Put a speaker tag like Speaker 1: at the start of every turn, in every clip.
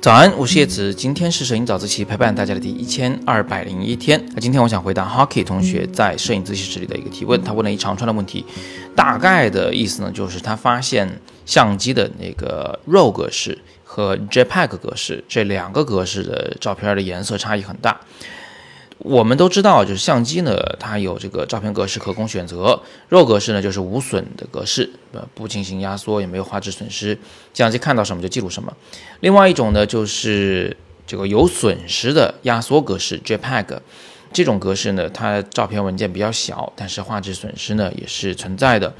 Speaker 1: 早安，我是叶子，今天是摄影早自习陪伴大家的第一千二百零一天。那今天我想回答 Hockey 同学在摄影自习室里的一个提问，他问了一长串的问题，大概的意思呢，就是他发现相机的那个 RAW 格式和 JPEG 格式这两个格式的照片的颜色差异很大。我们都知道，就是相机呢，它有这个照片格式可供选择。RAW 格式呢，就是无损的格式，呃，不进行压缩，也没有画质损失，相机看到什么就记录什么。另外一种呢，就是这个有损失的压缩格式 JPEG，这种格式呢，它照片文件比较小，但是画质损失呢也是存在的。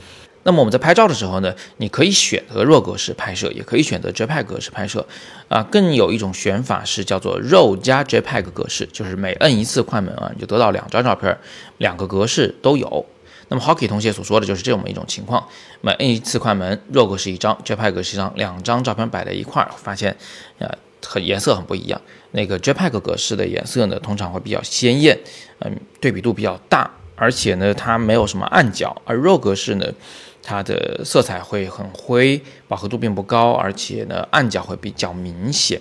Speaker 1: 那么我们在拍照的时候呢，你可以选择 RAW 格式拍摄，也可以选择 JPEG 格式拍摄，啊，更有一种选法是叫做 RAW 加 JPEG 格式，就是每摁一次快门啊，你就得到两张照片，两个格式都有。那么 Hockey 同学所说的就是这么一种情况，每摁一次快门，RAW 格式一张，JPEG 格式一张，两张照片摆在一块儿，发现，呃，很颜色很不一样。那个 JPEG 格式的颜色呢，通常会比较鲜艳，嗯，对比度比较大，而且呢，它没有什么暗角，而 RAW 格式呢。它的色彩会很灰，饱和度并不高，而且呢暗角会比较明显。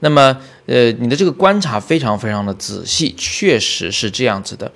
Speaker 1: 那么，呃，你的这个观察非常非常的仔细，确实是这样子的。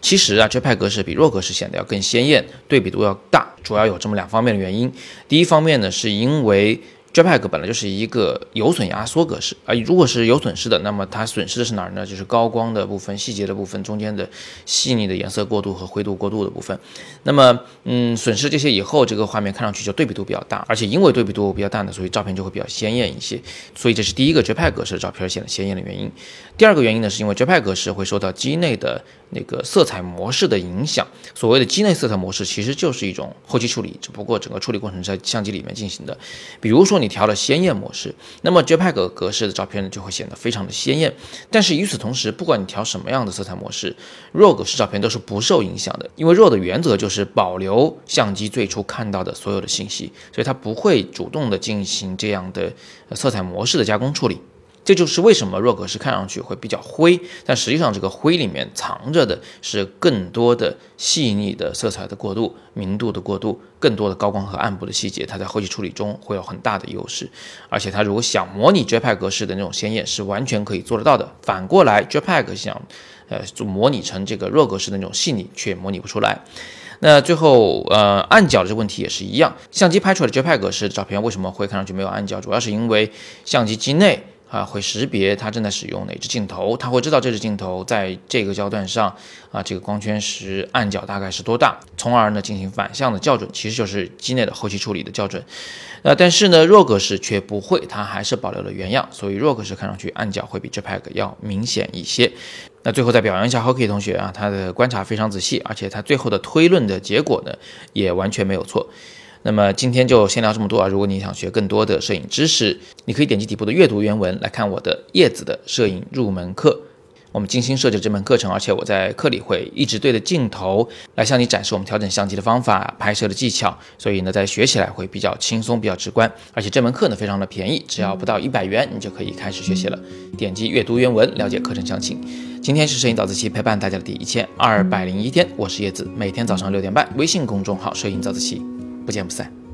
Speaker 1: 其实啊，JPG 格式比 RAW 格式显得要更鲜艳，对比度要大，主要有这么两方面的原因。第一方面呢，是因为 JPEG 本来就是一个有损压缩格式啊，如果是有损失的，那么它损失的是哪儿呢？就是高光的部分、细节的部分、中间的细腻的颜色过渡和灰度过渡的部分。那么，嗯，损失这些以后，这个画面看上去就对比度比较大，而且因为对比度比较大呢，所以照片就会比较鲜艳一些。所以这是第一个 JPEG 格式照片显得鲜艳的原因。第二个原因呢，是因为 JPEG 格式会受到机内的那个色彩模式的影响。所谓的机内色彩模式其实就是一种后期处理，只不过整个处理过程在相机里面进行的。比如说你你调了鲜艳模式，那么 JPEG 格式的照片呢就会显得非常的鲜艳。但是与此同时，不管你调什么样的色彩模式，RAW 格式照片都是不受影响的，因为 RAW 的原则就是保留相机最初看到的所有的信息，所以它不会主动的进行这样的色彩模式的加工处理。这就是为什么弱格式看上去会比较灰，但实际上这个灰里面藏着的是更多的细腻的色彩的过渡、明度的过渡、更多的高光和暗部的细节，它在后期处理中会有很大的优势。而且它如果想模拟 JPEG 格式的那种鲜艳，是完全可以做得到的。反过来，JPEG 想呃做模拟成这个弱格式的那种细腻，却模拟不出来。那最后呃暗角的这个问题也是一样，相机拍出来的 JPEG 格式照片为什么会看上去没有暗角？主要是因为相机机内。啊，会识别它正在使用哪支镜头，它会知道这支镜头在这个焦段上啊，这个光圈时暗角大概是多大，从而呢进行反向的校准，其实就是机内的后期处理的校准。呃，但是呢弱格式却不会，它还是保留了原样，所以弱格式看上去暗角会比 JPEG 要明显一些。那最后再表扬一下 Hockey 同学啊，他的观察非常仔细，而且他最后的推论的结果呢也完全没有错。那么今天就先聊这么多啊！如果你想学更多的摄影知识，你可以点击底部的阅读原文来看我的叶子的摄影入门课。我们精心设计这门课程，而且我在课里会一直对着镜头来向你展示我们调整相机的方法、拍摄的技巧，所以呢，在学起来会比较轻松、比较直观。而且这门课呢非常的便宜，只要不到一百元，你就可以开始学习了。点击阅读原文了解课程详情。今天是摄影早自习陪伴大家的第一千二百零一天，我是叶子，每天早上六点半，微信公众号“摄影早自习”。不见不散。